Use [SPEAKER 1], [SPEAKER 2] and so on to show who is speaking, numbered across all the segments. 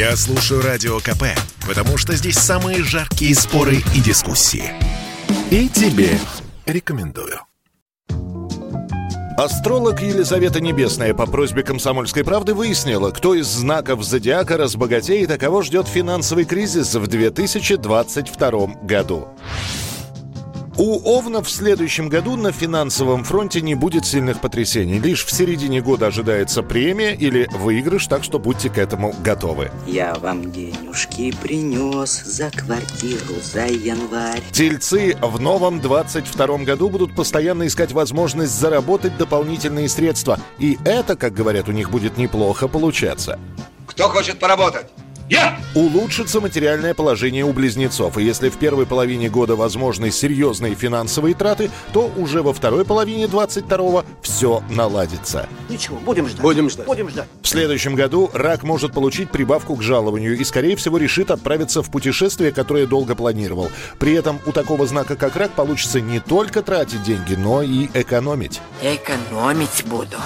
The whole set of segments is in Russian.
[SPEAKER 1] Я слушаю Радио КП, потому что здесь самые жаркие споры и дискуссии. И тебе рекомендую.
[SPEAKER 2] Астролог Елизавета Небесная по просьбе «Комсомольской правды» выяснила, кто из знаков зодиака разбогатеет, а кого ждет финансовый кризис в 2022 году. У Овна в следующем году на финансовом фронте не будет сильных потрясений. Лишь в середине года ожидается премия или выигрыш, так что будьте к этому готовы.
[SPEAKER 3] Я вам денежки принес за квартиру за январь.
[SPEAKER 2] Тельцы в новом 22 году будут постоянно искать возможность заработать дополнительные средства. И это, как говорят, у них будет неплохо получаться.
[SPEAKER 4] Кто хочет поработать?
[SPEAKER 2] Я! Улучшится материальное положение у близнецов. И если в первой половине года возможны серьезные финансовые траты, то уже во второй половине 22-го все наладится.
[SPEAKER 5] Ничего, будем ждать.
[SPEAKER 4] Будем ждать.
[SPEAKER 5] Будем ждать.
[SPEAKER 2] В следующем году рак может получить прибавку к жалованию и, скорее всего, решит отправиться в путешествие, которое долго планировал. При этом у такого знака, как рак, получится не только тратить деньги, но и экономить.
[SPEAKER 3] Экономить буду.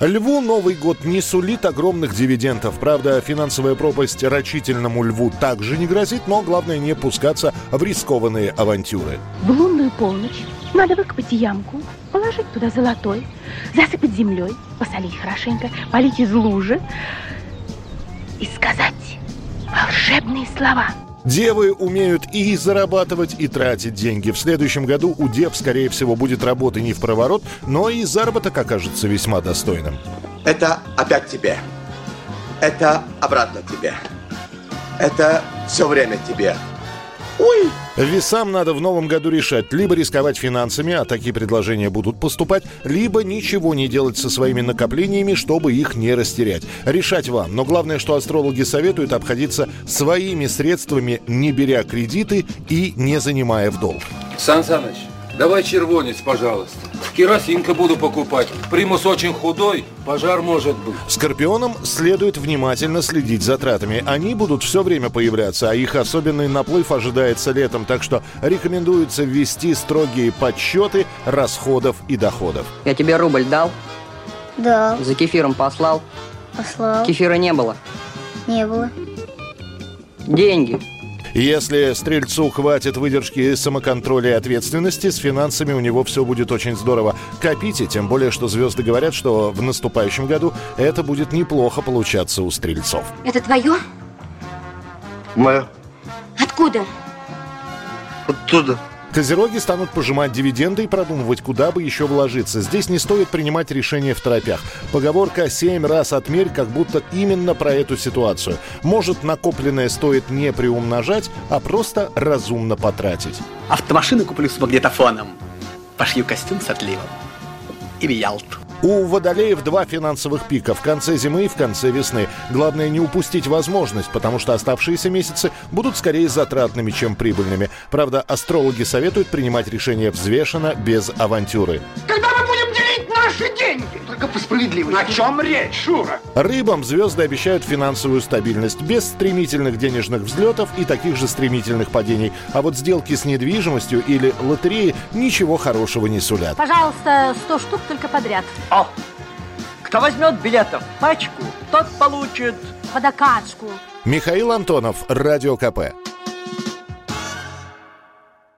[SPEAKER 2] Льву Новый год не сулит огромных дивидендов. Правда, финансовая пропасть рачительному льву также не грозит, но главное не пускаться в рискованные авантюры.
[SPEAKER 6] В лунную полночь надо выкопать ямку, положить туда золотой, засыпать землей, посолить хорошенько, полить из лужи и сказать волшебные слова –
[SPEAKER 2] Девы умеют и зарабатывать, и тратить деньги. В следующем году у дев, скорее всего, будет работы не в проворот, но и заработок окажется весьма достойным.
[SPEAKER 4] Это опять тебе. Это обратно тебе. Это все время тебе.
[SPEAKER 2] Ой! Весам надо в новом году решать, либо рисковать финансами, а такие предложения будут поступать, либо ничего не делать со своими накоплениями, чтобы их не растерять. Решать вам. Но главное, что астрологи советуют обходиться своими средствами, не беря кредиты и не занимая в долг.
[SPEAKER 7] Сан Саныч, давай червонец, пожалуйста. Керосинка буду покупать. Примус очень худой, пожар может быть.
[SPEAKER 2] Скорпионам следует внимательно следить за тратами. Они будут все время появляться, а их особенный наплыв ожидается летом, так что рекомендуется ввести строгие подсчеты расходов и доходов.
[SPEAKER 8] Я тебе рубль дал?
[SPEAKER 9] Да.
[SPEAKER 8] За кефиром послал?
[SPEAKER 9] Послал.
[SPEAKER 8] Кефира не было?
[SPEAKER 9] Не было.
[SPEAKER 8] Деньги.
[SPEAKER 2] Если стрельцу хватит выдержки, самоконтроля и ответственности, с финансами у него все будет очень здорово. Копите, тем более, что звезды говорят, что в наступающем году это будет неплохо получаться у стрельцов.
[SPEAKER 9] Это твое?
[SPEAKER 4] Мое.
[SPEAKER 9] Откуда?
[SPEAKER 4] Оттуда.
[SPEAKER 2] Козероги станут пожимать дивиденды и продумывать, куда бы еще вложиться. Здесь не стоит принимать решения в торопях. Поговорка «семь раз отмерь» как будто именно про эту ситуацию. Может, накопленное стоит не приумножать, а просто разумно потратить.
[SPEAKER 5] Автомашину куплю с магнитофоном. Пошью костюм с отливом. И в Ялту.
[SPEAKER 2] У водолеев два финансовых пика в конце зимы и в конце весны. Главное не упустить возможность, потому что оставшиеся месяцы будут скорее затратными, чем прибыльными. Правда, астрологи советуют принимать решения взвешенно, без авантюры.
[SPEAKER 5] Только по справедливости. О чем речь, Шура?
[SPEAKER 2] Рыбам звезды обещают финансовую стабильность, без стремительных денежных взлетов и таких же стремительных падений. А вот сделки с недвижимостью или лотереи ничего хорошего не сулят.
[SPEAKER 6] Пожалуйста, 100 штук только подряд.
[SPEAKER 5] О! Кто возьмет билетов пачку, тот получит...
[SPEAKER 6] Водокачку.
[SPEAKER 2] Михаил Антонов, Радио КП.